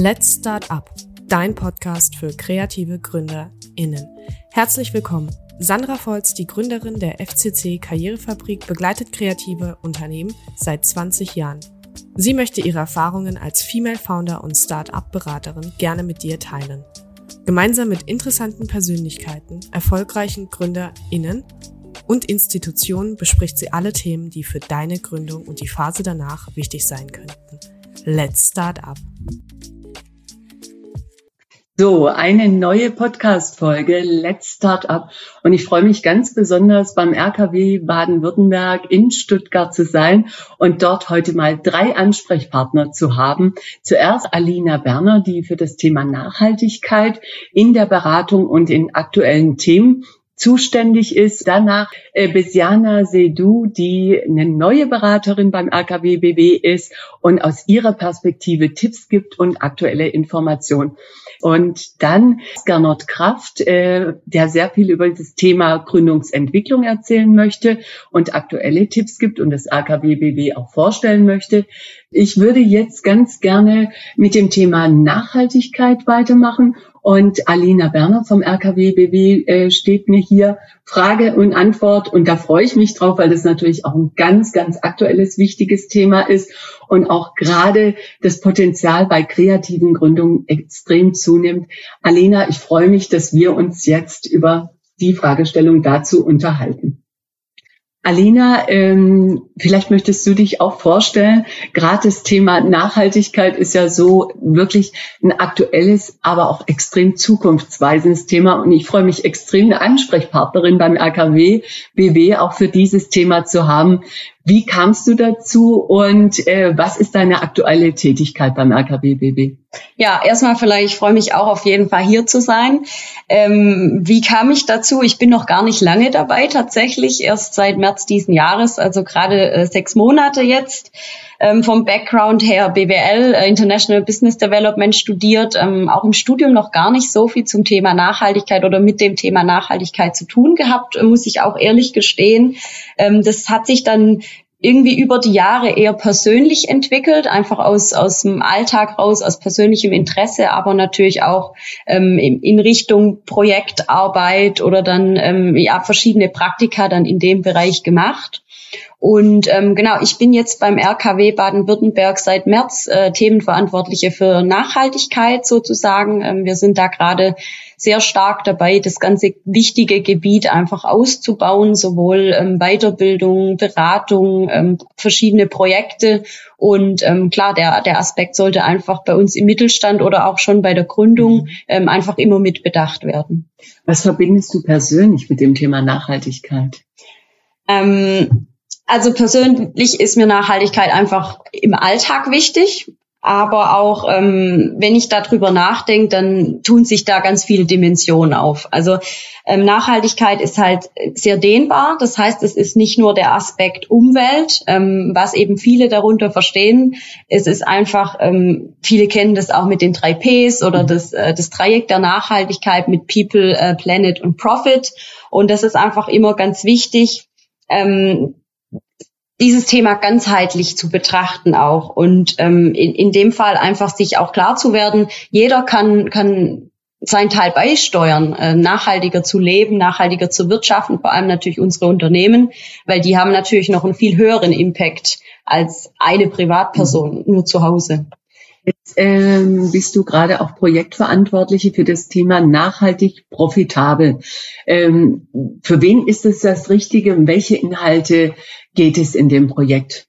Let's Start Up, dein Podcast für kreative GründerInnen. Herzlich willkommen. Sandra Volz, die Gründerin der FCC Karrierefabrik, begleitet kreative Unternehmen seit 20 Jahren. Sie möchte ihre Erfahrungen als Female Founder und Start-up-Beraterin gerne mit dir teilen. Gemeinsam mit interessanten Persönlichkeiten, erfolgreichen GründerInnen und Institutionen bespricht sie alle Themen, die für deine Gründung und die Phase danach wichtig sein könnten. Let's Start Up. So, eine neue Podcast-Folge, Let's Start Up. Und ich freue mich ganz besonders beim RKW Baden-Württemberg in Stuttgart zu sein und dort heute mal drei Ansprechpartner zu haben. Zuerst Alina Berner, die für das Thema Nachhaltigkeit in der Beratung und in aktuellen Themen zuständig ist. Danach äh, Besiana Sedou, die eine neue Beraterin beim RKW BB ist und aus ihrer Perspektive Tipps gibt und aktuelle Informationen. Und dann Gernot Kraft, äh, der sehr viel über das Thema Gründungsentwicklung erzählen möchte und aktuelle Tipps gibt und das AKBBW auch vorstellen möchte. Ich würde jetzt ganz gerne mit dem Thema Nachhaltigkeit weitermachen und Alina Berner vom RKW äh, steht mir hier Frage und Antwort. Und da freue ich mich drauf, weil das natürlich auch ein ganz, ganz aktuelles, wichtiges Thema ist und auch gerade das Potenzial bei kreativen Gründungen extrem zunimmt. Alina, ich freue mich, dass wir uns jetzt über die Fragestellung dazu unterhalten. Alina, ähm, vielleicht möchtest du dich auch vorstellen. Gerade das Thema Nachhaltigkeit ist ja so wirklich ein aktuelles, aber auch extrem zukunftsweisendes Thema. Und ich freue mich extrem, eine Ansprechpartnerin beim RKW BW auch für dieses Thema zu haben. Wie kamst du dazu und äh, was ist deine aktuelle Tätigkeit beim RKBBB? Ja, erstmal vielleicht, ich freue mich auch auf jeden Fall hier zu sein. Ähm, wie kam ich dazu? Ich bin noch gar nicht lange dabei, tatsächlich erst seit März diesen Jahres, also gerade äh, sechs Monate jetzt. Ähm, vom Background her BWL, äh, International Business Development studiert, ähm, auch im Studium noch gar nicht so viel zum Thema Nachhaltigkeit oder mit dem Thema Nachhaltigkeit zu tun gehabt, muss ich auch ehrlich gestehen. Ähm, das hat sich dann irgendwie über die Jahre eher persönlich entwickelt, einfach aus, aus dem Alltag raus, aus persönlichem Interesse, aber natürlich auch ähm, in, in Richtung Projektarbeit oder dann ähm, ja verschiedene Praktika dann in dem Bereich gemacht. Und ähm, genau, ich bin jetzt beim RKW Baden-Württemberg seit März äh, Themenverantwortliche für Nachhaltigkeit sozusagen. Ähm, wir sind da gerade sehr stark dabei, das ganze wichtige Gebiet einfach auszubauen, sowohl ähm, Weiterbildung, Beratung, ähm, verschiedene Projekte. Und ähm, klar, der, der Aspekt sollte einfach bei uns im Mittelstand oder auch schon bei der Gründung mhm. ähm, einfach immer mit bedacht werden. Was verbindest du persönlich mit dem Thema Nachhaltigkeit? Ähm, also persönlich ist mir Nachhaltigkeit einfach im Alltag wichtig. Aber auch ähm, wenn ich darüber nachdenke, dann tun sich da ganz viele Dimensionen auf. Also ähm, Nachhaltigkeit ist halt sehr dehnbar. Das heißt, es ist nicht nur der Aspekt Umwelt, ähm, was eben viele darunter verstehen. Es ist einfach, ähm, viele kennen das auch mit den drei Ps oder das, äh, das Dreieck der Nachhaltigkeit mit People, äh, Planet und Profit. Und das ist einfach immer ganz wichtig, ähm, dieses Thema ganzheitlich zu betrachten auch und ähm, in, in dem Fall einfach sich auch klar zu werden, jeder kann, kann seinen Teil beisteuern, äh, nachhaltiger zu leben, nachhaltiger zu wirtschaften, vor allem natürlich unsere Unternehmen, weil die haben natürlich noch einen viel höheren Impact als eine Privatperson nur zu Hause. Jetzt ähm, bist du gerade auch Projektverantwortliche für das Thema nachhaltig profitabel. Ähm, für wen ist es das Richtige welche Inhalte geht es in dem Projekt?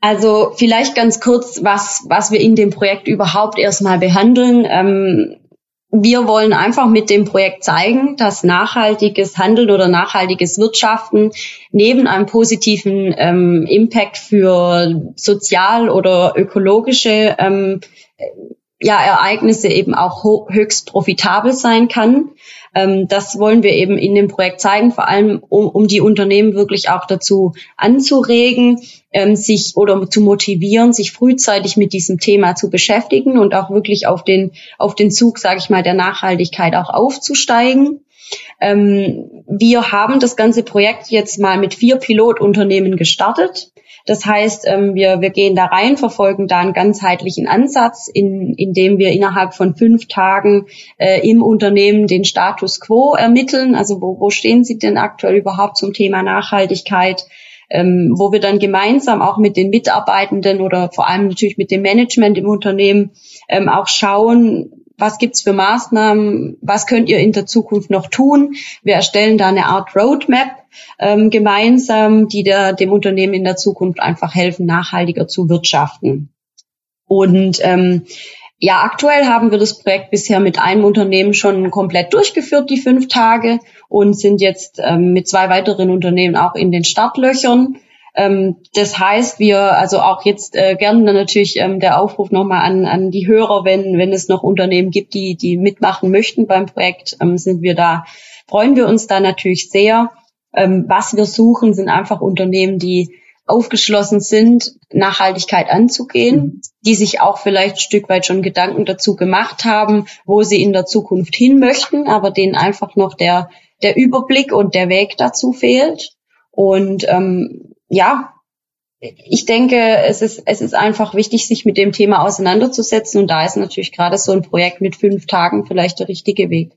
Also vielleicht ganz kurz, was, was wir in dem Projekt überhaupt erstmal behandeln. Ähm, wir wollen einfach mit dem Projekt zeigen, dass nachhaltiges Handeln oder nachhaltiges Wirtschaften neben einem positiven ähm, Impact für sozial oder ökologische ähm, ja, Ereignisse eben auch höchst profitabel sein kann. Ähm, das wollen wir eben in dem Projekt zeigen, vor allem um, um die Unternehmen wirklich auch dazu anzuregen, ähm, sich oder zu motivieren, sich frühzeitig mit diesem Thema zu beschäftigen und auch wirklich auf den, auf den Zug, sage ich mal, der Nachhaltigkeit auch aufzusteigen. Ähm, wir haben das ganze Projekt jetzt mal mit vier Pilotunternehmen gestartet. Das heißt, ähm, wir, wir gehen da rein, verfolgen da einen ganzheitlichen Ansatz, in, in dem wir innerhalb von fünf Tagen äh, im Unternehmen den Status quo ermitteln. Also wo, wo stehen Sie denn aktuell überhaupt zum Thema Nachhaltigkeit? Ähm, wo wir dann gemeinsam auch mit den Mitarbeitenden oder vor allem natürlich mit dem Management im Unternehmen ähm, auch schauen, was gibt's für Maßnahmen, was könnt ihr in der Zukunft noch tun. Wir erstellen da eine Art Roadmap ähm, gemeinsam, die der, dem Unternehmen in der Zukunft einfach helfen, nachhaltiger zu wirtschaften. Und ähm, ja, aktuell haben wir das Projekt bisher mit einem Unternehmen schon komplett durchgeführt, die fünf Tage, und sind jetzt ähm, mit zwei weiteren Unternehmen auch in den Startlöchern. Ähm, das heißt, wir, also auch jetzt äh, gerne natürlich ähm, der Aufruf nochmal an, an die Hörer, wenn, wenn es noch Unternehmen gibt, die, die mitmachen möchten beim Projekt, ähm, sind wir da, freuen wir uns da natürlich sehr. Ähm, was wir suchen, sind einfach Unternehmen, die aufgeschlossen sind, Nachhaltigkeit anzugehen, mhm. die sich auch vielleicht ein Stück weit schon Gedanken dazu gemacht haben, wo sie in der Zukunft hin möchten, aber denen einfach noch der, der Überblick und der Weg dazu fehlt. Und ähm, ja, ich denke, es ist, es ist einfach wichtig, sich mit dem Thema auseinanderzusetzen. Und da ist natürlich gerade so ein Projekt mit fünf Tagen vielleicht der richtige Weg.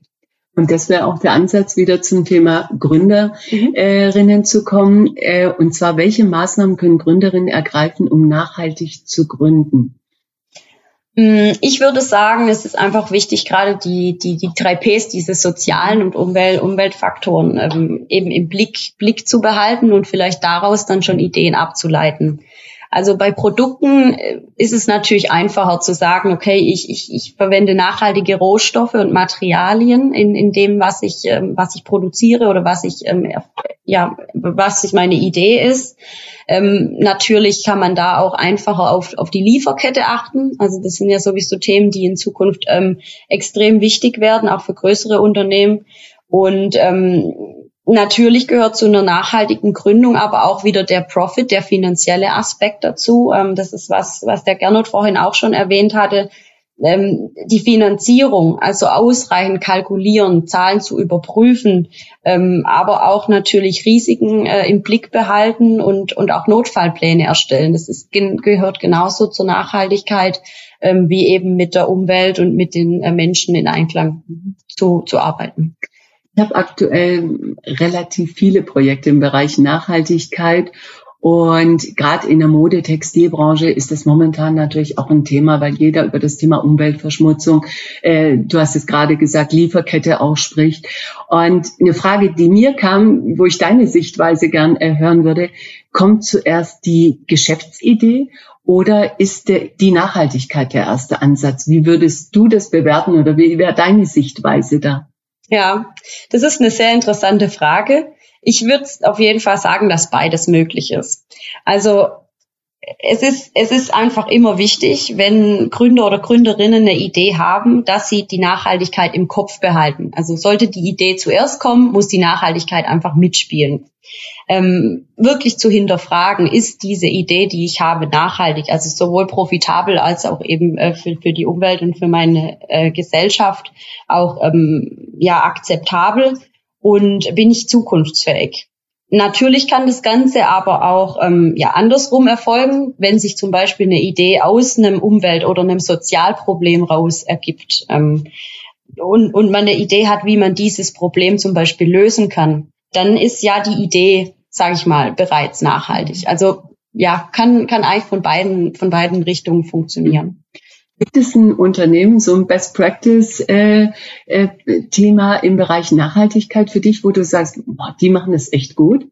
Und das wäre auch der Ansatz, wieder zum Thema Gründerinnen mhm. zu kommen. Äh, und zwar, welche Maßnahmen können Gründerinnen ergreifen, um nachhaltig zu gründen? Mm, ich würde sagen, es ist einfach wichtig, gerade die, die, die drei Ps, diese sozialen und Umwelt, Umweltfaktoren ähm, eben im Blick, Blick zu behalten und vielleicht daraus dann schon Ideen abzuleiten. Also bei Produkten äh, ist es natürlich einfacher zu sagen, okay, ich, ich, ich verwende nachhaltige Rohstoffe und Materialien in, in dem, was ich, ähm, was ich produziere oder was ich, ähm, ja, was ich meine Idee ist. Ähm, natürlich kann man da auch einfacher auf, auf die Lieferkette achten. Also das sind ja sowieso Themen, die in Zukunft ähm, extrem wichtig werden, auch für größere Unternehmen. Und ähm, Natürlich gehört zu einer nachhaltigen Gründung aber auch wieder der Profit, der finanzielle Aspekt dazu. Ähm, das ist was, was der Gernot vorhin auch schon erwähnt hatte. Ähm, die Finanzierung, also ausreichend kalkulieren, Zahlen zu überprüfen, ähm, aber auch natürlich Risiken äh, im Blick behalten und, und auch Notfallpläne erstellen. Das ist, gehört genauso zur Nachhaltigkeit wie eben mit der Umwelt und mit den äh, Menschen in Einklang zu, zu arbeiten. Ich habe aktuell relativ viele Projekte im Bereich Nachhaltigkeit und gerade in der Mode-Textilbranche ist das momentan natürlich auch ein Thema, weil jeder über das Thema Umweltverschmutzung, äh, du hast es gerade gesagt, Lieferkette auch spricht. Und eine Frage, die mir kam, wo ich deine Sichtweise gern äh, hören würde, kommt zuerst die Geschäftsidee oder ist der, die Nachhaltigkeit der erste Ansatz? Wie würdest du das bewerten oder wie wäre deine Sichtweise da? Ja, das ist eine sehr interessante Frage. Ich würde auf jeden Fall sagen, dass beides möglich ist. Also es ist, es ist einfach immer wichtig, wenn Gründer oder Gründerinnen eine Idee haben, dass sie die Nachhaltigkeit im Kopf behalten. Also sollte die Idee zuerst kommen, muss die Nachhaltigkeit einfach mitspielen ähm, wirklich zu hinterfragen, ist diese Idee, die ich habe, nachhaltig, also sowohl profitabel als auch eben äh, für, für die Umwelt und für meine äh, Gesellschaft auch ähm, ja akzeptabel und bin ich zukunftsfähig. Natürlich kann das Ganze aber auch ähm, ja andersrum erfolgen, wenn sich zum Beispiel eine Idee aus einem Umwelt- oder einem Sozialproblem raus ergibt ähm, und, und man eine Idee hat, wie man dieses Problem zum Beispiel lösen kann dann ist ja die Idee, sage ich mal, bereits nachhaltig. Also ja, kann, kann eigentlich von beiden, von beiden Richtungen funktionieren. Gibt es ein Unternehmen, so ein Best Practice äh, äh, Thema im Bereich Nachhaltigkeit für dich, wo du sagst, boah, die machen das echt gut?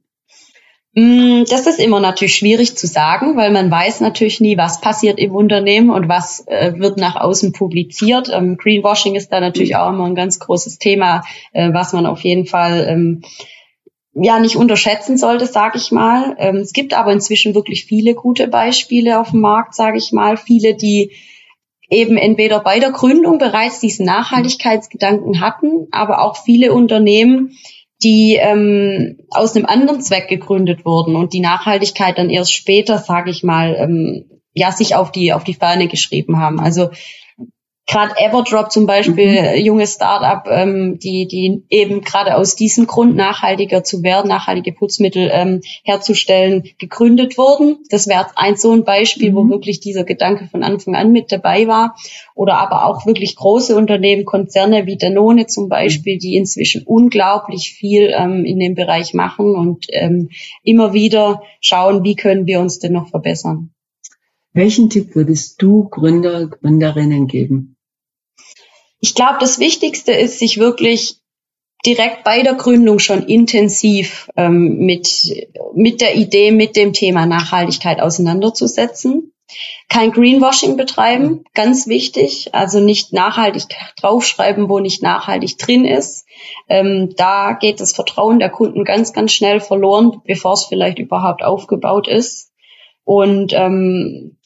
Mm, das ist immer natürlich schwierig zu sagen, weil man weiß natürlich nie, was passiert im Unternehmen und was äh, wird nach außen publiziert. Ähm, Greenwashing ist da natürlich auch immer ein ganz großes Thema, äh, was man auf jeden Fall ähm, ja nicht unterschätzen sollte, sage ich mal. Ähm, es gibt aber inzwischen wirklich viele gute Beispiele auf dem Markt, sage ich mal. Viele, die eben entweder bei der Gründung bereits diesen Nachhaltigkeitsgedanken hatten, aber auch viele Unternehmen, die ähm, aus einem anderen Zweck gegründet wurden und die Nachhaltigkeit dann erst später, sage ich mal, ähm, ja sich auf die auf die Fahne geschrieben haben. Also gerade Everdrop zum Beispiel, mhm. junge Startup, ähm, die, die eben gerade aus diesem Grund nachhaltiger zu werden, nachhaltige Putzmittel ähm, herzustellen, gegründet wurden. Das wäre ein so ein Beispiel, mhm. wo wirklich dieser Gedanke von Anfang an mit dabei war. Oder aber auch wirklich große Unternehmen, Konzerne wie Danone zum Beispiel, die inzwischen unglaublich viel ähm, in dem Bereich machen und ähm, immer wieder schauen, wie können wir uns denn noch verbessern. Welchen Tipp würdest du Gründer, Gründerinnen geben? Ich glaube, das Wichtigste ist, sich wirklich direkt bei der Gründung schon intensiv ähm, mit, mit der Idee, mit dem Thema Nachhaltigkeit auseinanderzusetzen. Kein Greenwashing betreiben, ganz wichtig. Also nicht nachhaltig draufschreiben, wo nicht nachhaltig drin ist. Ähm, da geht das Vertrauen der Kunden ganz, ganz schnell verloren, bevor es vielleicht überhaupt aufgebaut ist. Und ähm,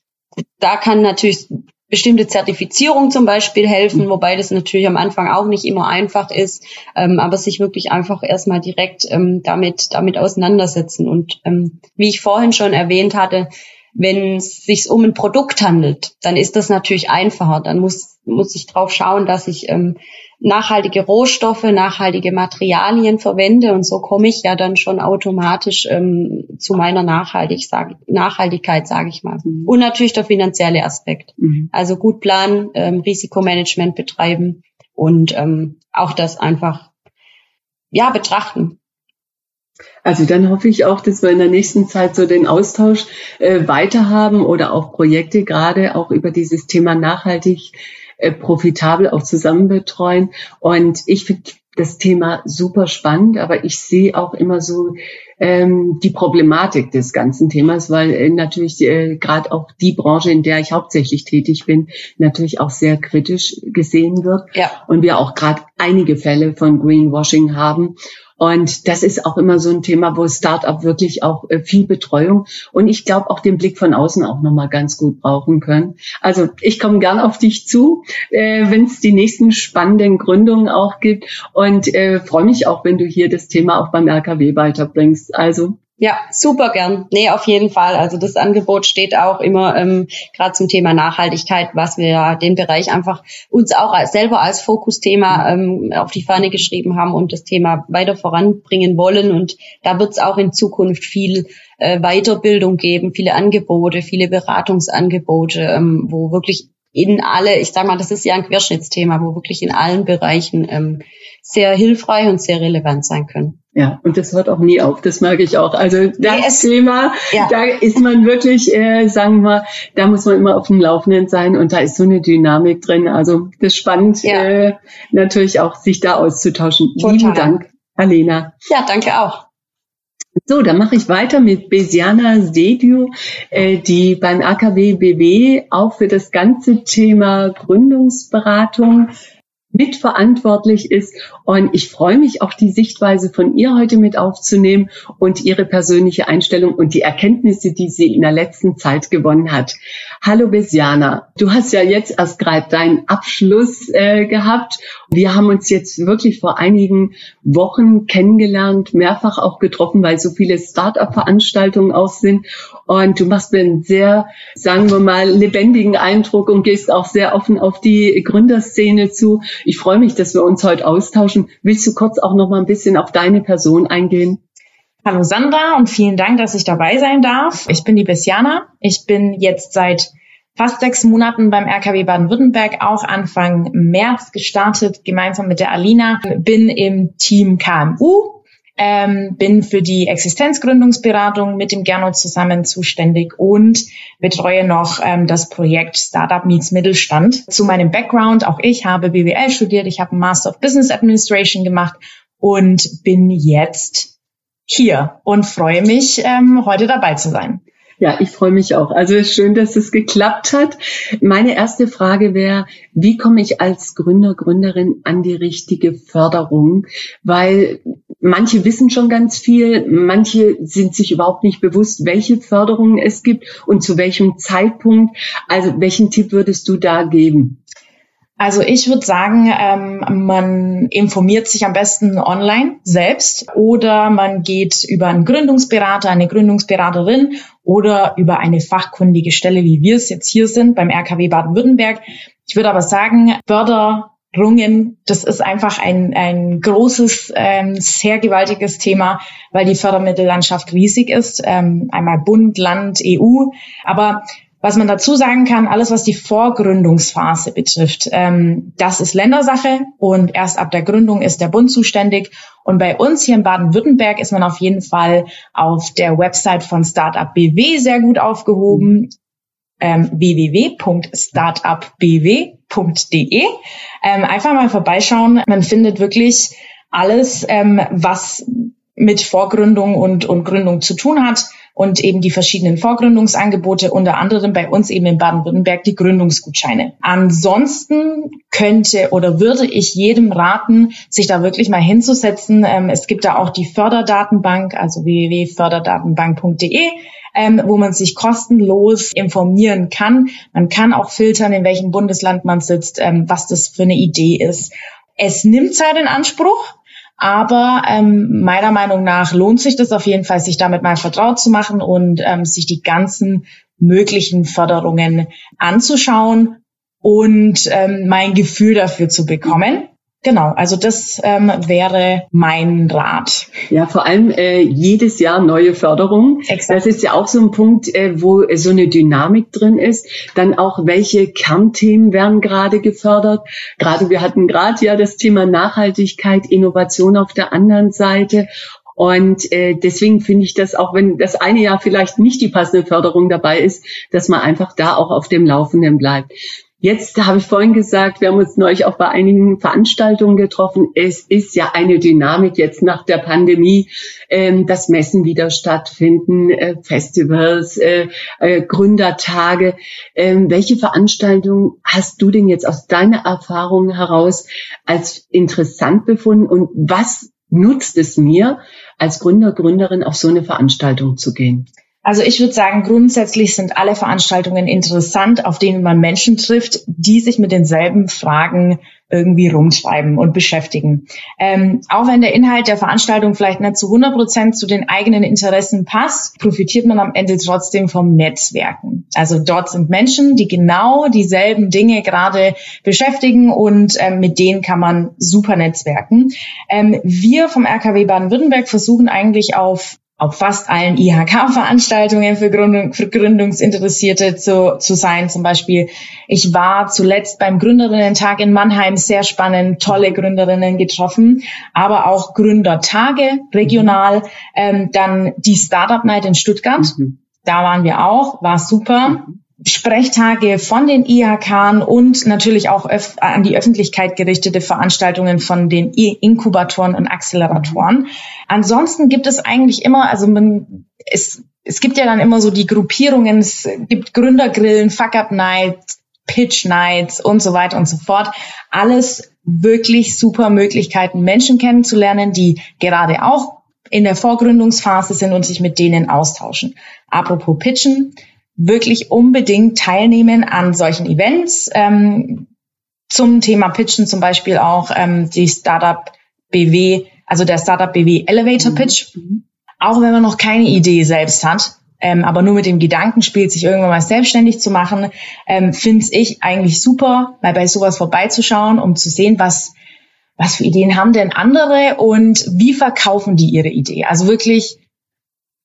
da kann natürlich bestimmte Zertifizierung zum Beispiel helfen, wobei das natürlich am Anfang auch nicht immer einfach ist, ähm, aber sich wirklich einfach erstmal direkt ähm, damit, damit auseinandersetzen. Und ähm, wie ich vorhin schon erwähnt hatte, wenn es sich um ein Produkt handelt, dann ist das natürlich einfacher. Dann muss, muss ich drauf schauen, dass ich ähm, nachhaltige Rohstoffe, nachhaltige Materialien verwende und so komme ich ja dann schon automatisch ähm, zu meiner Nachhaltig, sag, Nachhaltigkeit, sage ich mal. Mhm. Und natürlich der finanzielle Aspekt. Mhm. Also gut planen, ähm, Risikomanagement betreiben und ähm, auch das einfach ja betrachten. Also dann hoffe ich auch, dass wir in der nächsten Zeit so den Austausch äh, weiter haben oder auch Projekte gerade auch über dieses Thema nachhaltig äh, profitabel auch zusammen betreuen. Und ich finde das Thema super spannend, aber ich sehe auch immer so ähm, die Problematik des ganzen Themas, weil äh, natürlich äh, gerade auch die Branche, in der ich hauptsächlich tätig bin, natürlich auch sehr kritisch gesehen wird. Ja. Und wir auch gerade einige Fälle von Greenwashing haben. Und das ist auch immer so ein Thema, wo Startup wirklich auch äh, viel Betreuung und ich glaube auch den Blick von außen auch nochmal ganz gut brauchen können. Also ich komme gern auf dich zu, äh, wenn es die nächsten spannenden Gründungen auch gibt und äh, freue mich auch, wenn du hier das Thema auch beim RKW weiterbringst. Also ja, super gern. Nee, auf jeden Fall. Also das Angebot steht auch immer ähm, gerade zum Thema Nachhaltigkeit, was wir ja den Bereich einfach uns auch als, selber als Fokusthema ähm, auf die Fahne geschrieben haben und das Thema weiter voranbringen wollen. Und da wird es auch in Zukunft viel äh, Weiterbildung geben, viele Angebote, viele Beratungsangebote, ähm, wo wirklich in alle, ich sage mal, das ist ja ein Querschnittsthema, wo wirklich in allen Bereichen ähm, sehr hilfreich und sehr relevant sein können. Ja, und das hört auch nie auf, das merke ich auch. Also das nee, Thema, ja. da ist man wirklich, äh, sagen wir, da muss man immer auf dem Laufenden sein und da ist so eine Dynamik drin. Also das ist spannend, ja. äh, natürlich auch sich da auszutauschen. Total. Lieben Dank, Alena. Ja, danke auch. So, dann mache ich weiter mit Besiana Sediu, äh, die beim AKW BW auch für das ganze Thema Gründungsberatung mitverantwortlich ist. Und ich freue mich auch die Sichtweise von ihr heute mit aufzunehmen und ihre persönliche Einstellung und die Erkenntnisse, die sie in der letzten Zeit gewonnen hat. Hallo Besiana, du hast ja jetzt erst gerade deinen Abschluss äh, gehabt. Wir haben uns jetzt wirklich vor einigen Wochen kennengelernt, mehrfach auch getroffen, weil so viele Start-up-Veranstaltungen auch sind. Und du machst mir einen sehr, sagen wir mal, lebendigen Eindruck und gehst auch sehr offen auf die Gründerszene zu. Ich freue mich, dass wir uns heute austauschen. Willst du kurz auch noch mal ein bisschen auf deine Person eingehen? Hallo Sandra und vielen Dank, dass ich dabei sein darf. Ich bin die Bessiana. Ich bin jetzt seit fast sechs Monaten beim RKW Baden-Württemberg, auch Anfang März gestartet, gemeinsam mit der Alina. Bin im Team KMU ähm, bin für die Existenzgründungsberatung mit dem Gernot zusammen zuständig und betreue noch ähm, das Projekt Startup Meets Mittelstand. Zu meinem Background, auch ich habe BWL studiert, ich habe einen Master of Business Administration gemacht und bin jetzt hier und freue mich, ähm, heute dabei zu sein. Ja, ich freue mich auch. Also schön, dass es geklappt hat. Meine erste Frage wäre, wie komme ich als Gründer, Gründerin an die richtige Förderung? Weil manche wissen schon ganz viel, manche sind sich überhaupt nicht bewusst, welche Förderungen es gibt und zu welchem Zeitpunkt. Also welchen Tipp würdest du da geben? Also ich würde sagen, ähm, man informiert sich am besten online selbst oder man geht über einen Gründungsberater, eine Gründungsberaterin oder über eine fachkundige Stelle, wie wir es jetzt hier sind beim RKW Baden-Württemberg. Ich würde aber sagen, Förderungen, das ist einfach ein, ein großes, ähm, sehr gewaltiges Thema, weil die Fördermittellandschaft riesig ist. Ähm, einmal Bund, Land, EU. Aber was man dazu sagen kann, alles was die Vorgründungsphase betrifft, ähm, das ist Ländersache und erst ab der Gründung ist der Bund zuständig. Und bei uns hier in Baden-Württemberg ist man auf jeden Fall auf der Website von Startup BW sehr gut aufgehoben. Ähm, www.startupbw.de. Ähm, einfach mal vorbeischauen. Man findet wirklich alles, ähm, was mit Vorgründung und, und Gründung zu tun hat und eben die verschiedenen Vorgründungsangebote, unter anderem bei uns eben in Baden-Württemberg die Gründungsgutscheine. Ansonsten könnte oder würde ich jedem raten, sich da wirklich mal hinzusetzen. Ähm, es gibt da auch die Förderdatenbank, also www.förderdatenbank.de ähm, wo man sich kostenlos informieren kann. Man kann auch filtern, in welchem Bundesland man sitzt, ähm, was das für eine Idee ist. Es nimmt Zeit in Anspruch, aber ähm, meiner Meinung nach lohnt sich das auf jeden Fall, sich damit mal vertraut zu machen und ähm, sich die ganzen möglichen Förderungen anzuschauen und ähm, mein Gefühl dafür zu bekommen. Genau, also das ähm, wäre mein Rat. Ja, vor allem äh, jedes Jahr neue Förderung. Exakt. Das ist ja auch so ein Punkt, äh, wo so eine Dynamik drin ist. Dann auch, welche Kernthemen werden gerade gefördert. Gerade wir hatten gerade ja das Thema Nachhaltigkeit, Innovation auf der anderen Seite. Und äh, deswegen finde ich das, auch wenn das eine Jahr vielleicht nicht die passende Förderung dabei ist, dass man einfach da auch auf dem Laufenden bleibt. Jetzt habe ich vorhin gesagt, wir haben uns neulich auch bei einigen Veranstaltungen getroffen. Es ist ja eine Dynamik jetzt nach der Pandemie, ähm, dass Messen wieder stattfinden, äh, Festivals, äh, äh, Gründertage. Ähm, welche Veranstaltungen hast du denn jetzt aus deiner Erfahrung heraus als interessant befunden und was nutzt es mir als Gründer, Gründerin auf so eine Veranstaltung zu gehen? Also ich würde sagen, grundsätzlich sind alle Veranstaltungen interessant, auf denen man Menschen trifft, die sich mit denselben Fragen irgendwie rumschreiben und beschäftigen. Ähm, auch wenn der Inhalt der Veranstaltung vielleicht nicht zu 100 Prozent zu den eigenen Interessen passt, profitiert man am Ende trotzdem vom Netzwerken. Also dort sind Menschen, die genau dieselben Dinge gerade beschäftigen und ähm, mit denen kann man super netzwerken. Ähm, wir vom RKW Baden-Württemberg versuchen eigentlich auf auf fast allen IHK-Veranstaltungen für, Gründung, für Gründungsinteressierte zu, zu sein. Zum Beispiel, ich war zuletzt beim Gründerinnen-Tag in Mannheim, sehr spannend, tolle Gründerinnen getroffen, aber auch Gründertage regional. Ähm, dann die Startup Night in Stuttgart, mhm. da waren wir auch, war super. Mhm. Sprechtage von den IHK und natürlich auch an die Öffentlichkeit gerichtete Veranstaltungen von den Inkubatoren und Acceleratoren. Ansonsten gibt es eigentlich immer, also man, es, es gibt ja dann immer so die Gruppierungen, es gibt Gründergrillen, Fuck-Up-Nights, Pitch-Nights und so weiter und so fort. Alles wirklich super Möglichkeiten, Menschen kennenzulernen, die gerade auch in der Vorgründungsphase sind und sich mit denen austauschen. Apropos Pitchen, wirklich unbedingt teilnehmen an solchen Events. Ähm, zum Thema Pitchen zum Beispiel auch ähm, die Startup BW, also der Startup BW Elevator mhm. Pitch. Mhm. Auch wenn man noch keine Idee selbst hat, ähm, aber nur mit dem Gedanken spielt, sich irgendwann mal selbstständig zu machen, ähm, finde ich eigentlich super, mal bei sowas vorbeizuschauen, um zu sehen, was, was für Ideen haben denn andere und wie verkaufen die ihre Idee. Also wirklich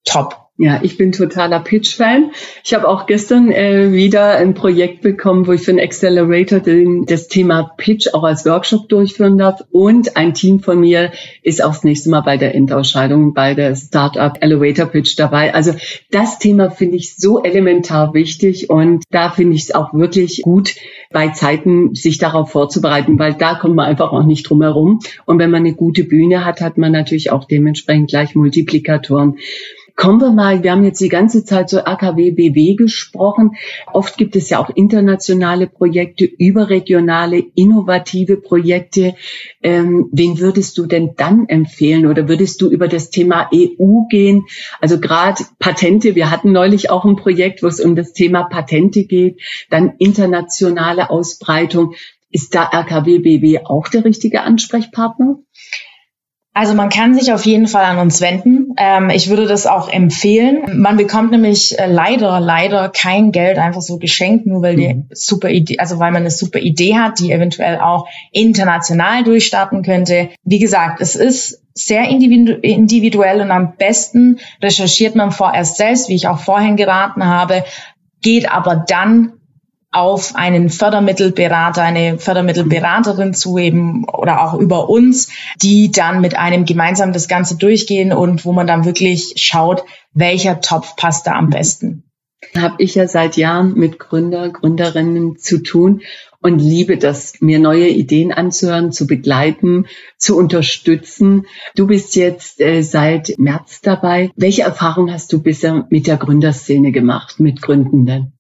top. Ja, ich bin totaler Pitch-Fan. Ich habe auch gestern äh, wieder ein Projekt bekommen, wo ich für einen Accelerator den, das Thema Pitch auch als Workshop durchführen darf. Und ein Team von mir ist auch das nächste Mal bei der Endausscheidung bei der Startup Elevator Pitch dabei. Also das Thema finde ich so elementar wichtig und da finde ich es auch wirklich gut, bei Zeiten sich darauf vorzubereiten, weil da kommt man einfach auch nicht drum herum. Und wenn man eine gute Bühne hat, hat man natürlich auch dementsprechend gleich Multiplikatoren. Kommen wir mal, wir haben jetzt die ganze Zeit so AKW BW gesprochen. Oft gibt es ja auch internationale Projekte, überregionale, innovative Projekte. Ähm, wen würdest du denn dann empfehlen oder würdest du über das Thema EU gehen? Also gerade Patente, wir hatten neulich auch ein Projekt, wo es um das Thema Patente geht, dann internationale Ausbreitung. Ist da RKW-BW auch der richtige Ansprechpartner? Also man kann sich auf jeden Fall an uns wenden. Ähm, ich würde das auch empfehlen. Man bekommt nämlich äh, leider, leider kein Geld einfach so geschenkt, nur weil die mhm. super Idee, also weil man eine super Idee hat, die eventuell auch international durchstarten könnte. Wie gesagt, es ist sehr individuell und am besten recherchiert man vorerst selbst, wie ich auch vorhin geraten habe, geht aber dann auf einen Fördermittelberater, eine Fördermittelberaterin zu eben oder auch über uns, die dann mit einem gemeinsam das Ganze durchgehen und wo man dann wirklich schaut, welcher Topf passt da am besten. Habe ich ja seit Jahren mit Gründer, Gründerinnen zu tun und liebe das, mir neue Ideen anzuhören, zu begleiten, zu unterstützen. Du bist jetzt äh, seit März dabei. Welche Erfahrung hast du bisher mit der Gründerszene gemacht, mit Gründenden?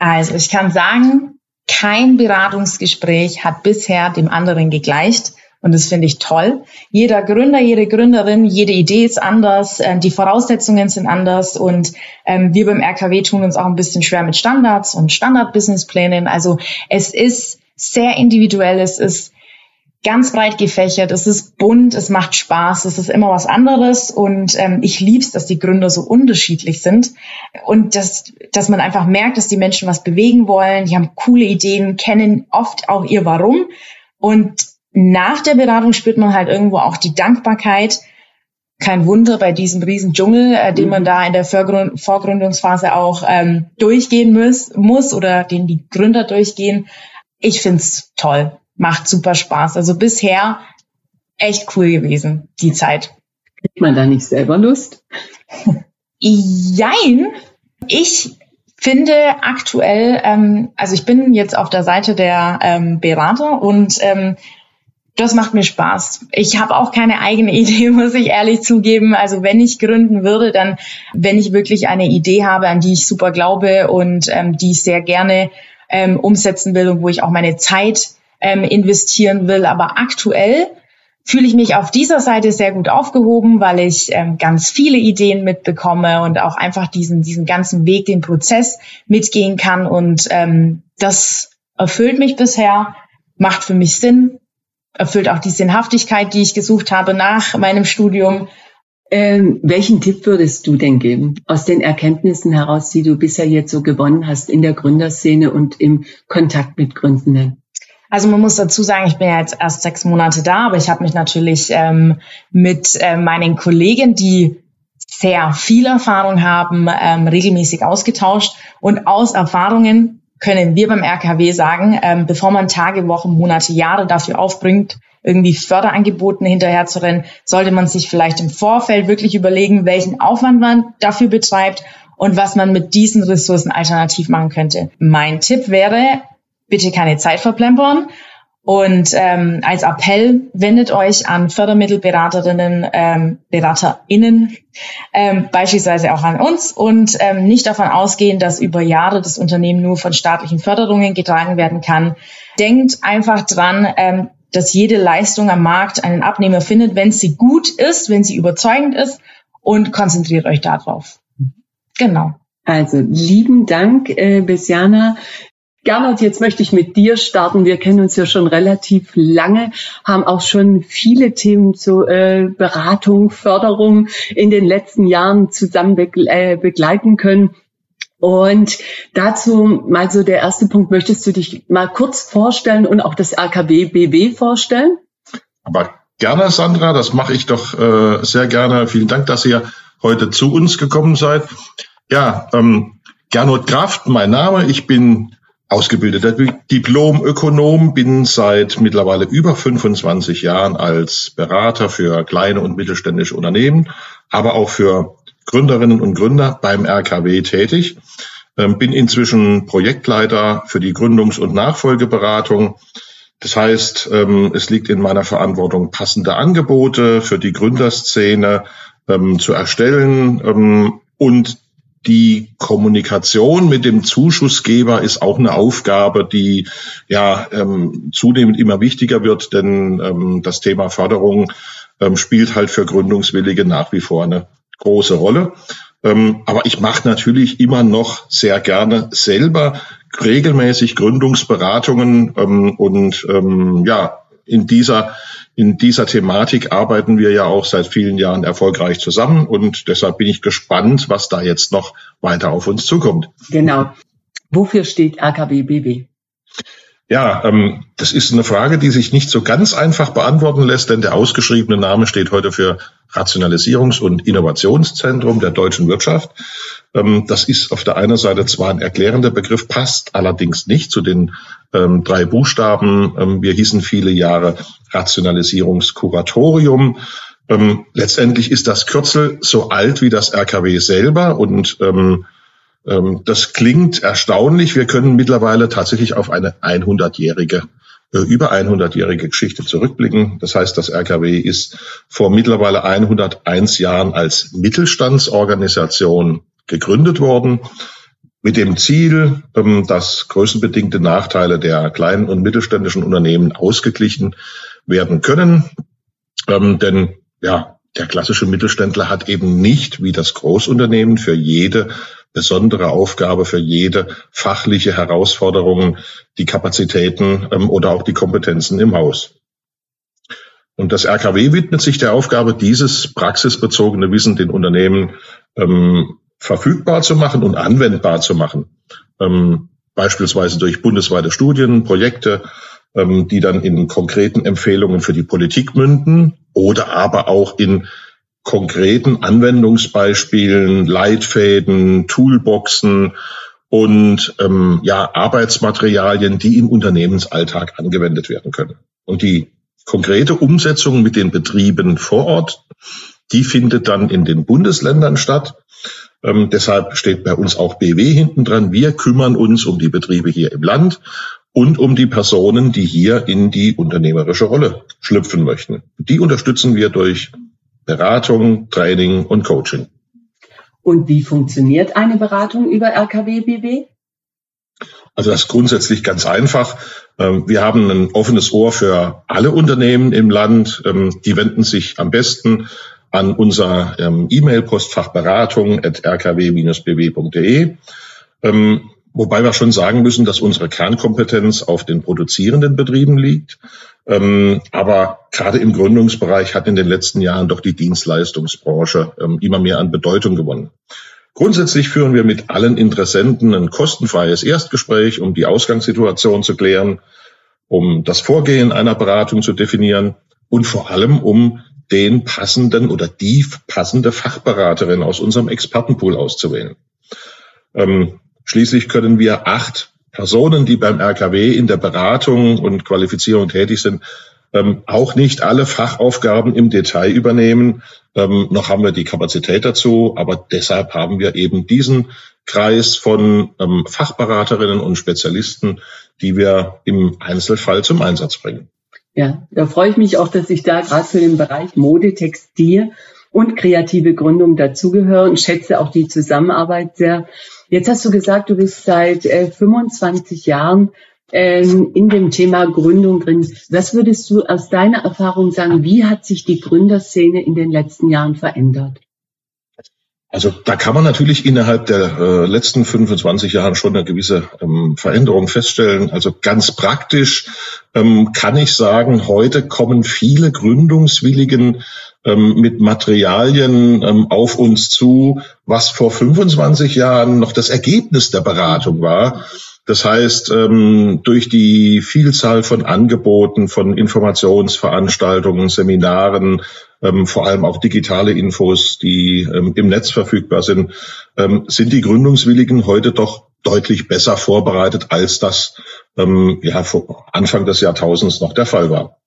Also ich kann sagen, kein Beratungsgespräch hat bisher dem anderen gegleicht. Und das finde ich toll. Jeder Gründer, jede Gründerin, jede Idee ist anders, äh, die Voraussetzungen sind anders und ähm, wir beim RKW tun uns auch ein bisschen schwer mit Standards und Standard-Businessplänen. Also es ist sehr individuell, es ist ganz breit gefächert, es ist bunt, es macht Spaß, es ist immer was anderes und ähm, ich lieb's, dass die Gründer so unterschiedlich sind und dass, dass man einfach merkt, dass die Menschen was bewegen wollen, die haben coole Ideen, kennen oft auch ihr Warum und nach der Beratung spürt man halt irgendwo auch die Dankbarkeit. Kein Wunder bei diesem riesen Dschungel, äh, den man da in der Vorgrund Vorgründungsphase auch ähm, durchgehen muss, muss oder den die Gründer durchgehen. Ich find's toll macht super Spaß. Also bisher echt cool gewesen, die Zeit. Kriegt man da nicht selber Lust? Jein. Ich finde aktuell, ähm, also ich bin jetzt auf der Seite der ähm, Berater und ähm, das macht mir Spaß. Ich habe auch keine eigene Idee, muss ich ehrlich zugeben. Also wenn ich gründen würde, dann wenn ich wirklich eine Idee habe, an die ich super glaube und ähm, die ich sehr gerne ähm, umsetzen will und wo ich auch meine Zeit ähm, investieren will. Aber aktuell fühle ich mich auf dieser Seite sehr gut aufgehoben, weil ich ähm, ganz viele Ideen mitbekomme und auch einfach diesen, diesen ganzen Weg, den Prozess mitgehen kann. Und ähm, das erfüllt mich bisher, macht für mich Sinn, erfüllt auch die Sinnhaftigkeit, die ich gesucht habe nach meinem Studium. Ähm, welchen Tipp würdest du denn geben aus den Erkenntnissen heraus, die du bisher jetzt so gewonnen hast in der Gründerszene und im Kontakt mit Gründenden? Also man muss dazu sagen, ich bin ja jetzt erst sechs Monate da, aber ich habe mich natürlich ähm, mit äh, meinen Kollegen, die sehr viel Erfahrung haben, ähm, regelmäßig ausgetauscht. Und aus Erfahrungen können wir beim RKW sagen, ähm, bevor man Tage, Wochen, Monate, Jahre dafür aufbringt, irgendwie Förderangeboten hinterher zu rennen, sollte man sich vielleicht im Vorfeld wirklich überlegen, welchen Aufwand man dafür betreibt und was man mit diesen Ressourcen alternativ machen könnte. Mein Tipp wäre, bitte keine Zeit verplempern. Und ähm, als Appell wendet euch an Fördermittelberaterinnen, ähm, BeraterInnen, ähm, beispielsweise auch an uns und ähm, nicht davon ausgehen, dass über Jahre das Unternehmen nur von staatlichen Förderungen getragen werden kann. Denkt einfach dran, ähm, dass jede Leistung am Markt einen Abnehmer findet, wenn sie gut ist, wenn sie überzeugend ist und konzentriert euch darauf. Genau. Also lieben Dank, äh, Bessiana. Gernot, jetzt möchte ich mit dir starten. Wir kennen uns ja schon relativ lange, haben auch schon viele Themen zu äh, Beratung, Förderung in den letzten Jahren zusammen äh, begleiten können. Und dazu mal so der erste Punkt, möchtest du dich mal kurz vorstellen und auch das AKB BW vorstellen? Aber gerne, Sandra, das mache ich doch äh, sehr gerne. Vielen Dank, dass ihr heute zu uns gekommen seid. Ja, ähm, Gernot Kraft, mein Name. Ich bin ausgebildeter Diplomökonom, bin seit mittlerweile über 25 Jahren als Berater für kleine und mittelständische Unternehmen, aber auch für Gründerinnen und Gründer beim RKW tätig. Ähm, bin inzwischen Projektleiter für die Gründungs- und Nachfolgeberatung. Das heißt, ähm, es liegt in meiner Verantwortung, passende Angebote für die Gründerszene ähm, zu erstellen und die Kommunikation mit dem Zuschussgeber ist auch eine Aufgabe, die ja ähm, zunehmend immer wichtiger wird, denn ähm, das Thema Förderung ähm, spielt halt für Gründungswillige nach wie vor eine große Rolle. Ähm, aber ich mache natürlich immer noch sehr gerne selber regelmäßig Gründungsberatungen ähm, und ähm, ja, in dieser in dieser Thematik arbeiten wir ja auch seit vielen Jahren erfolgreich zusammen und deshalb bin ich gespannt, was da jetzt noch weiter auf uns zukommt. Genau. Wofür steht RKBBW? Ja, ähm, das ist eine Frage, die sich nicht so ganz einfach beantworten lässt, denn der ausgeschriebene Name steht heute für Rationalisierungs- und Innovationszentrum der deutschen Wirtschaft. Ähm, das ist auf der einen Seite zwar ein erklärender Begriff, passt allerdings nicht zu den ähm, drei Buchstaben. Ähm, wir hießen viele Jahre Rationalisierungskuratorium. Ähm, letztendlich ist das Kürzel so alt wie das RKW selber und ähm, das klingt erstaunlich. Wir können mittlerweile tatsächlich auf eine 100-jährige äh, über 100-jährige Geschichte zurückblicken. Das heißt, das RKW ist vor mittlerweile 101 Jahren als Mittelstandsorganisation gegründet worden mit dem Ziel, ähm, dass größenbedingte Nachteile der kleinen und mittelständischen Unternehmen ausgeglichen werden können. Ähm, denn ja, der klassische Mittelständler hat eben nicht wie das Großunternehmen für jede besondere Aufgabe für jede fachliche Herausforderung die Kapazitäten ähm, oder auch die Kompetenzen im Haus. Und das RKW widmet sich der Aufgabe, dieses praxisbezogene Wissen den Unternehmen ähm, verfügbar zu machen und anwendbar zu machen. Ähm, beispielsweise durch bundesweite Studien, Projekte, ähm, die dann in konkreten Empfehlungen für die Politik münden oder aber auch in konkreten Anwendungsbeispielen, Leitfäden, Toolboxen und ähm, ja, Arbeitsmaterialien, die im Unternehmensalltag angewendet werden können. Und die konkrete Umsetzung mit den Betrieben vor Ort, die findet dann in den Bundesländern statt. Ähm, deshalb steht bei uns auch BW hinten dran. Wir kümmern uns um die Betriebe hier im Land und um die Personen, die hier in die unternehmerische Rolle schlüpfen möchten. Die unterstützen wir durch Beratung, Training und Coaching. Und wie funktioniert eine Beratung über RKW-BW? Also das ist grundsätzlich ganz einfach. Ähm, wir haben ein offenes Ohr für alle Unternehmen im Land. Ähm, die wenden sich am besten an unser ähm, E-Mail-Postfach Beratung at rkw-bw.de. Wobei wir schon sagen müssen, dass unsere Kernkompetenz auf den produzierenden Betrieben liegt. Ähm, aber gerade im Gründungsbereich hat in den letzten Jahren doch die Dienstleistungsbranche ähm, immer mehr an Bedeutung gewonnen. Grundsätzlich führen wir mit allen Interessenten ein kostenfreies Erstgespräch, um die Ausgangssituation zu klären, um das Vorgehen einer Beratung zu definieren und vor allem um den passenden oder die passende Fachberaterin aus unserem Expertenpool auszuwählen. Ähm, Schließlich können wir acht Personen, die beim RKW in der Beratung und Qualifizierung tätig sind, ähm, auch nicht alle Fachaufgaben im Detail übernehmen. Ähm, noch haben wir die Kapazität dazu, aber deshalb haben wir eben diesen Kreis von ähm, Fachberaterinnen und Spezialisten, die wir im Einzelfall zum Einsatz bringen. Ja, da freue ich mich auch, dass ich da gerade für den Bereich Mode, Textil und kreative Gründung dazugehöre und schätze auch die Zusammenarbeit sehr. Jetzt hast du gesagt, du bist seit äh, 25 Jahren ähm, in dem Thema Gründung drin. Was würdest du aus deiner Erfahrung sagen, wie hat sich die Gründerszene in den letzten Jahren verändert? Also da kann man natürlich innerhalb der äh, letzten 25 Jahre schon eine gewisse ähm, Veränderung feststellen. Also ganz praktisch ähm, kann ich sagen, heute kommen viele Gründungswilligen ähm, mit Materialien ähm, auf uns zu, was vor 25 Jahren noch das Ergebnis der Beratung war. Das heißt, ähm, durch die Vielzahl von Angeboten, von Informationsveranstaltungen, Seminaren, ähm, vor allem auch digitale Infos, die ähm, im Netz verfügbar sind, ähm, sind die Gründungswilligen heute doch deutlich besser vorbereitet, als das ähm, ja, vor Anfang des Jahrtausends noch der Fall war.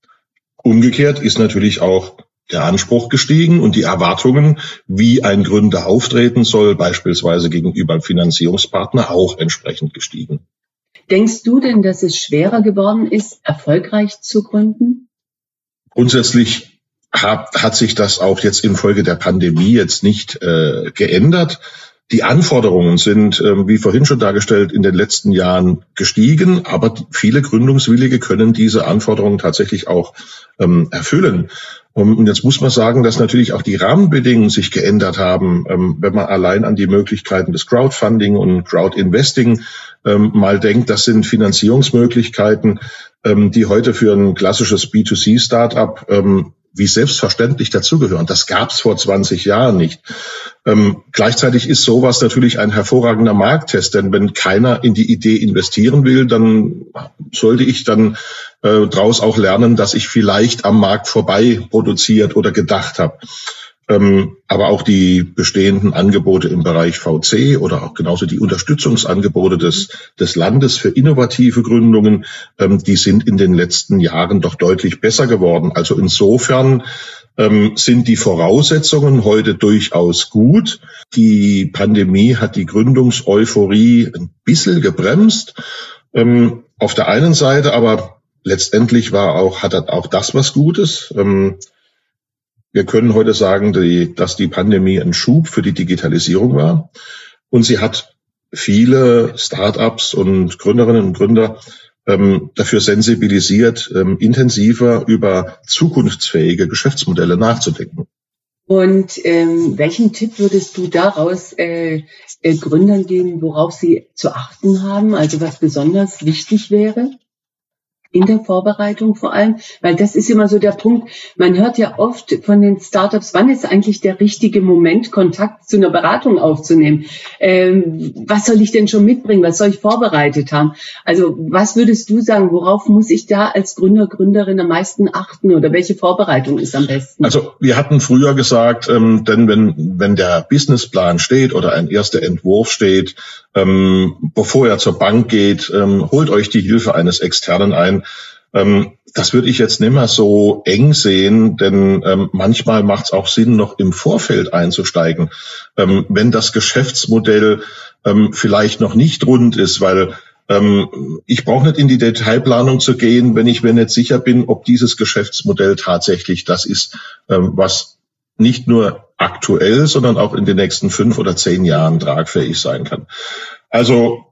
Umgekehrt ist natürlich auch der Anspruch gestiegen und die Erwartungen, wie ein Gründer auftreten soll, beispielsweise gegenüber einem Finanzierungspartner, auch entsprechend gestiegen. Denkst du denn, dass es schwerer geworden ist, erfolgreich zu gründen? Grundsätzlich hat, hat sich das auch jetzt infolge der Pandemie jetzt nicht äh, geändert. Die Anforderungen sind, ähm, wie vorhin schon dargestellt, in den letzten Jahren gestiegen, aber viele Gründungswillige können diese Anforderungen tatsächlich auch ähm, erfüllen. Und jetzt muss man sagen, dass natürlich auch die Rahmenbedingungen sich geändert haben, ähm, wenn man allein an die Möglichkeiten des Crowdfunding und Crowdinvesting mal denkt. Das sind Finanzierungsmöglichkeiten, die heute für ein klassisches B2C-Startup wie selbstverständlich dazugehören. Das gab es vor 20 Jahren nicht. Ähm, gleichzeitig ist sowas natürlich ein hervorragender Markttest, denn wenn keiner in die Idee investieren will, dann sollte ich dann äh, daraus auch lernen, dass ich vielleicht am Markt vorbei produziert oder gedacht habe. Ähm, aber auch die bestehenden Angebote im Bereich VC oder auch genauso die Unterstützungsangebote des, des Landes für innovative Gründungen, ähm, die sind in den letzten Jahren doch deutlich besser geworden. Also insofern ähm, sind die Voraussetzungen heute durchaus gut. Die Pandemie hat die Gründungseuphorie ein bisschen gebremst. Auf der einen Seite, aber letztendlich war auch, hat auch das was Gutes. Wir können heute sagen, die, dass die Pandemie ein Schub für die Digitalisierung war. Und sie hat viele Startups und Gründerinnen und Gründer ähm, dafür sensibilisiert, ähm, intensiver über zukunftsfähige Geschäftsmodelle nachzudenken. Und ähm, welchen Tipp würdest du daraus äh, äh, Gründern geben, worauf sie zu achten haben, also was besonders wichtig wäre? In der Vorbereitung vor allem, weil das ist immer so der Punkt. Man hört ja oft von den Startups, wann ist eigentlich der richtige Moment, Kontakt zu einer Beratung aufzunehmen? Ähm, was soll ich denn schon mitbringen? Was soll ich vorbereitet haben? Also was würdest du sagen, worauf muss ich da als Gründer, Gründerin am meisten achten oder welche Vorbereitung ist am besten? Also wir hatten früher gesagt, ähm, denn wenn, wenn der Businessplan steht oder ein erster Entwurf steht, ähm, bevor er zur Bank geht, ähm, holt euch die Hilfe eines Externen ein. Ähm, das würde ich jetzt nicht mehr so eng sehen, denn ähm, manchmal macht es auch Sinn, noch im Vorfeld einzusteigen, ähm, wenn das Geschäftsmodell ähm, vielleicht noch nicht rund ist, weil ich brauche nicht in die Detailplanung zu gehen, wenn ich mir nicht sicher bin, ob dieses Geschäftsmodell tatsächlich das ist, was nicht nur aktuell, sondern auch in den nächsten fünf oder zehn Jahren tragfähig sein kann. Also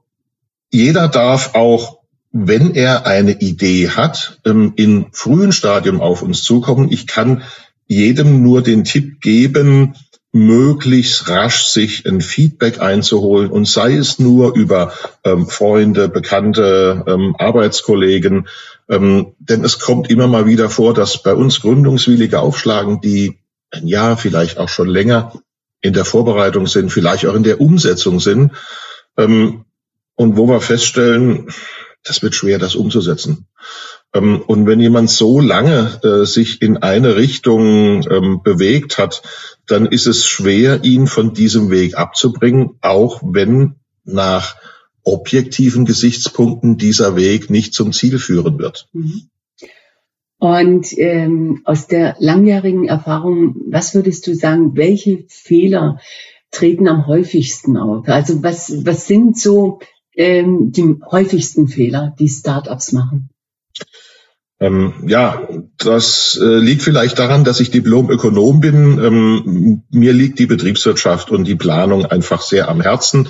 jeder darf auch, wenn er eine Idee hat, ähm, in frühen Stadium auf uns zukommen. Ich kann jedem nur den Tipp geben, möglichst rasch sich ein Feedback einzuholen und sei es nur über ähm, Freunde, Bekannte, ähm, Arbeitskollegen. Ähm, denn es kommt immer mal wieder vor, dass bei uns Gründungswillige aufschlagen, die ein Jahr, vielleicht auch schon länger in der Vorbereitung sind, vielleicht auch in der Umsetzung sind. Ähm, und wo wir feststellen, das wird schwer, das umzusetzen. Ähm, und wenn jemand so lange äh, sich in eine Richtung ähm, bewegt hat, dann ist es schwer, ihn von diesem Weg abzubringen, auch wenn nach objektiven Gesichtspunkten dieser Weg nicht zum Ziel führen wird. Mhm. Und ähm, aus der langjährigen Erfahrung, was würdest du sagen, welche Fehler treten am häufigsten auf? Also was, was sind so ähm, die häufigsten Fehler, die Startups machen? Ähm, ja, das äh, liegt vielleicht daran, dass ich Diplom-Ökonom bin. Ähm, mir liegt die Betriebswirtschaft und die Planung einfach sehr am Herzen.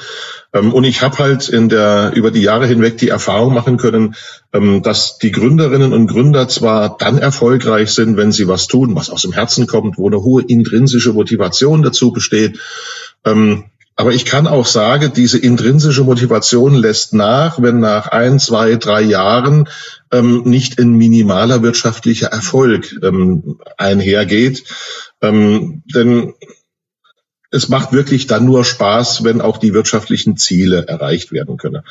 Ähm, und ich habe halt in der über die Jahre hinweg die Erfahrung machen können, ähm, dass die Gründerinnen und Gründer zwar dann erfolgreich sind, wenn sie was tun, was aus dem Herzen kommt, wo eine hohe intrinsische Motivation dazu besteht. Ähm, aber ich kann auch sagen, diese intrinsische Motivation lässt nach, wenn nach ein, zwei, drei Jahren nicht ein minimaler wirtschaftlicher Erfolg einhergeht. Denn es macht wirklich dann nur Spaß, wenn auch die wirtschaftlichen Ziele erreicht werden können.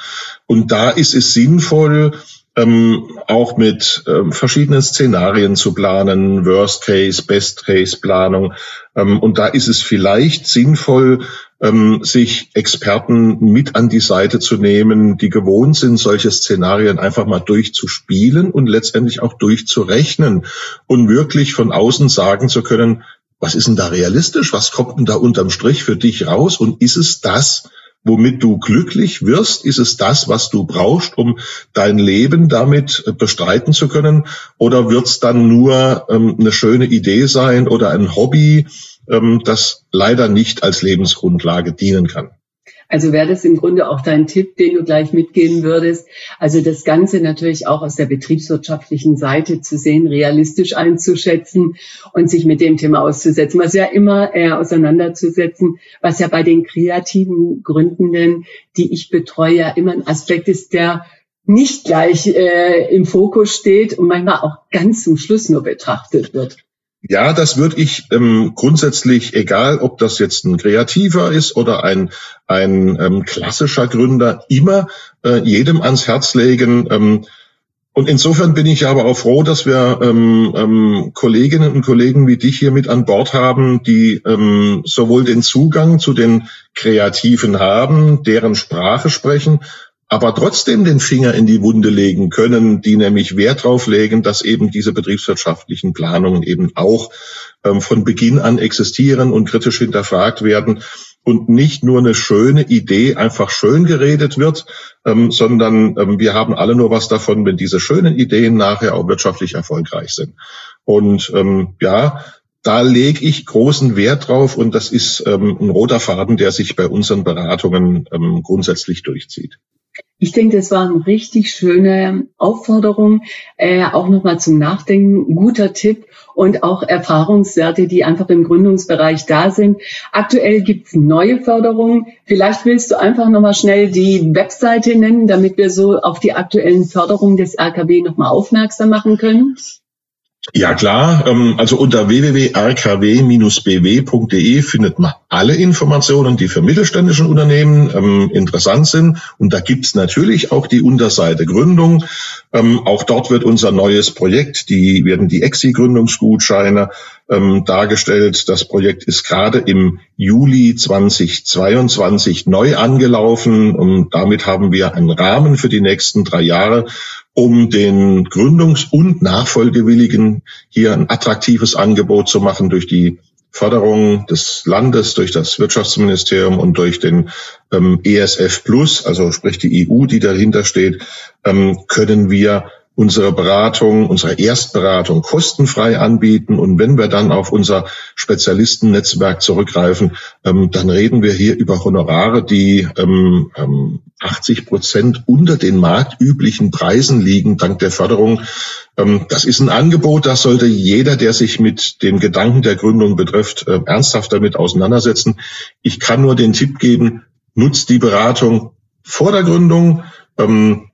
Und da ist es sinnvoll, ähm, auch mit ähm, verschiedenen Szenarien zu planen, Worst Case, Best Case Planung. Ähm, und da ist es vielleicht sinnvoll, ähm, sich Experten mit an die Seite zu nehmen, die gewohnt sind, solche Szenarien einfach mal durchzuspielen und letztendlich auch durchzurechnen und wirklich von außen sagen zu können, was ist denn da realistisch? Was kommt denn da unterm Strich für dich raus? Und ist es das, womit du glücklich wirst? Ist es das, was du brauchst, um dein Leben damit bestreiten zu können? Oder wird es dann nur ähm, eine schöne Idee sein oder ein Hobby, ähm, das leider nicht als Lebensgrundlage dienen kann? Also wäre das im Grunde auch dein Tipp, den du gleich mitgeben würdest. Also das Ganze natürlich auch aus der betriebswirtschaftlichen Seite zu sehen, realistisch einzuschätzen und sich mit dem Thema auszusetzen, was ja immer eher auseinanderzusetzen, was ja bei den kreativen Gründenden, die ich betreue, ja immer ein Aspekt ist, der nicht gleich äh, im Fokus steht und manchmal auch ganz zum Schluss nur betrachtet wird. Ja, das würde ich ähm, grundsätzlich, egal ob das jetzt ein Kreativer ist oder ein, ein ähm, klassischer Gründer, immer äh, jedem ans Herz legen. Ähm, und insofern bin ich aber auch froh, dass wir ähm, ähm, Kolleginnen und Kollegen wie dich hier mit an Bord haben, die ähm, sowohl den Zugang zu den Kreativen haben, deren Sprache sprechen, aber trotzdem den Finger in die Wunde legen können, die nämlich Wert drauf legen, dass eben diese betriebswirtschaftlichen Planungen eben auch ähm, von Beginn an existieren und kritisch hinterfragt werden und nicht nur eine schöne Idee einfach schön geredet wird, ähm, sondern ähm, wir haben alle nur was davon, wenn diese schönen Ideen nachher auch wirtschaftlich erfolgreich sind. Und ähm, ja, da lege ich großen Wert drauf und das ist ähm, ein roter Faden, der sich bei unseren Beratungen ähm, grundsätzlich durchzieht. Ich denke, das war eine richtig schöne Aufforderung, äh, auch nochmal zum Nachdenken, guter Tipp und auch Erfahrungswerte, die einfach im Gründungsbereich da sind. Aktuell gibt's neue Förderungen. Vielleicht willst du einfach nochmal schnell die Webseite nennen, damit wir so auf die aktuellen Förderungen des RKW nochmal aufmerksam machen können. Ja klar, ähm, also unter www.rkw-bw.de findet man alle Informationen, die für mittelständische Unternehmen ähm, interessant sind. Und da gibt's natürlich auch die Unterseite Gründung. Ähm, auch dort wird unser neues Projekt, die werden die Exi-Gründungsgutscheine dargestellt. Das Projekt ist gerade im Juli 2022 neu angelaufen und damit haben wir einen Rahmen für die nächsten drei Jahre um den Gründungs- und Nachfolgewilligen hier ein attraktives Angebot zu machen durch die Förderung des Landes, durch das Wirtschaftsministerium und durch den ähm, ESF Plus, also sprich die EU, die dahinter steht, ähm, können wir unsere Beratung, unsere Erstberatung kostenfrei anbieten. Und wenn wir dann auf unser Spezialistennetzwerk zurückgreifen, ähm, dann reden wir hier über Honorare, die ähm, 80 ähm, Prozent unter den marktüblichen Preisen liegen, dank der Förderung. Ähm, das ist ein Angebot, das sollte jeder, der sich mit dem Gedanken der Gründung betrifft, äh, ernsthaft damit auseinandersetzen. Ich kann nur den Tipp geben, nutzt die Beratung vor der Gründung. Ähm,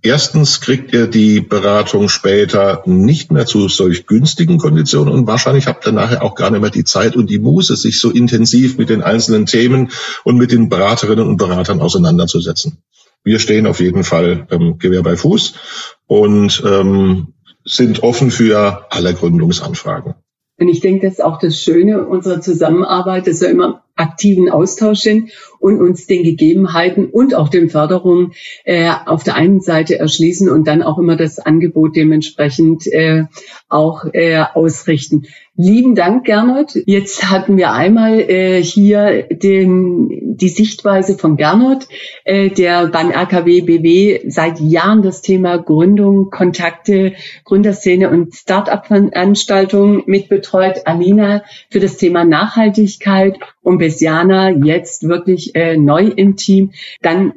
Erstens kriegt ihr die Beratung später nicht mehr zu solch günstigen Konditionen und wahrscheinlich habt ihr nachher auch gar nicht mehr die Zeit und die Muße, sich so intensiv mit den einzelnen Themen und mit den Beraterinnen und Beratern auseinanderzusetzen. Wir stehen auf jeden Fall ähm, Gewehr bei Fuß und ähm, sind offen für alle Gründungsanfragen. Und ich denke, das ist auch das Schöne unserer Zusammenarbeit, dass wir immer aktiven Austausch sind und uns den Gegebenheiten und auch den Förderungen äh, auf der einen Seite erschließen und dann auch immer das Angebot dementsprechend äh, auch äh, ausrichten. Lieben Dank, Gernot. Jetzt hatten wir einmal äh, hier den, die Sichtweise von Gernot, äh, der beim RKW BW seit Jahren das Thema Gründung, Kontakte, Gründerszene und Start-up-Veranstaltungen mitbetreut. Alina für das Thema Nachhaltigkeit und Bessiana jetzt wirklich äh, neu im Team. Dann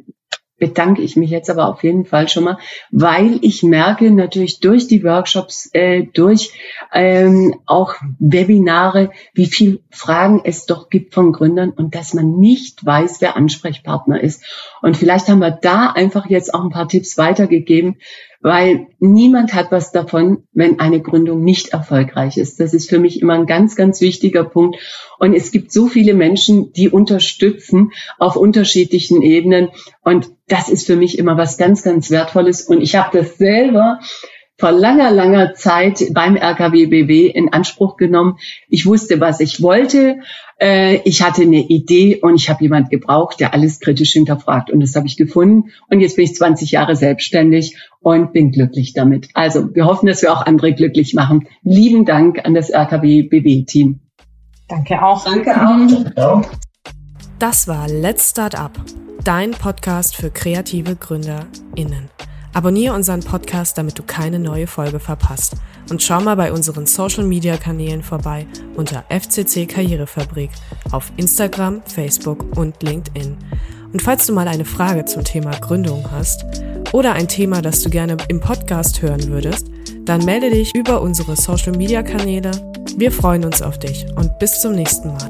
bedanke ich mich jetzt aber auf jeden Fall schon mal, weil ich merke natürlich durch die Workshops, äh, durch ähm, auch Webinare, wie viel Fragen es doch gibt von Gründern und dass man nicht weiß, wer Ansprechpartner ist. Und vielleicht haben wir da einfach jetzt auch ein paar Tipps weitergegeben, weil niemand hat was davon, wenn eine Gründung nicht erfolgreich ist. Das ist für mich immer ein ganz, ganz wichtiger Punkt. Und es gibt so viele Menschen, die unterstützen auf unterschiedlichen Ebenen. Und das ist für mich immer was ganz, ganz Wertvolles. Und ich habe das selber vor langer, langer Zeit beim RKWBW in Anspruch genommen. Ich wusste, was ich wollte. Äh, ich hatte eine Idee und ich habe jemand gebraucht, der alles kritisch hinterfragt. Und das habe ich gefunden. Und jetzt bin ich 20 Jahre selbstständig und bin glücklich damit. Also wir hoffen, dass wir auch andere glücklich machen. Lieben Dank an das RKWBW-Team. Danke auch. Danke auch. Das war Let's Start Up, dein Podcast für kreative GründerInnen. Abonniere unseren Podcast, damit du keine neue Folge verpasst. Und schau mal bei unseren Social Media Kanälen vorbei unter FCC Karrierefabrik auf Instagram, Facebook und LinkedIn. Und falls du mal eine Frage zum Thema Gründung hast oder ein Thema, das du gerne im Podcast hören würdest, dann melde dich über unsere Social Media Kanäle. Wir freuen uns auf dich und bis zum nächsten Mal.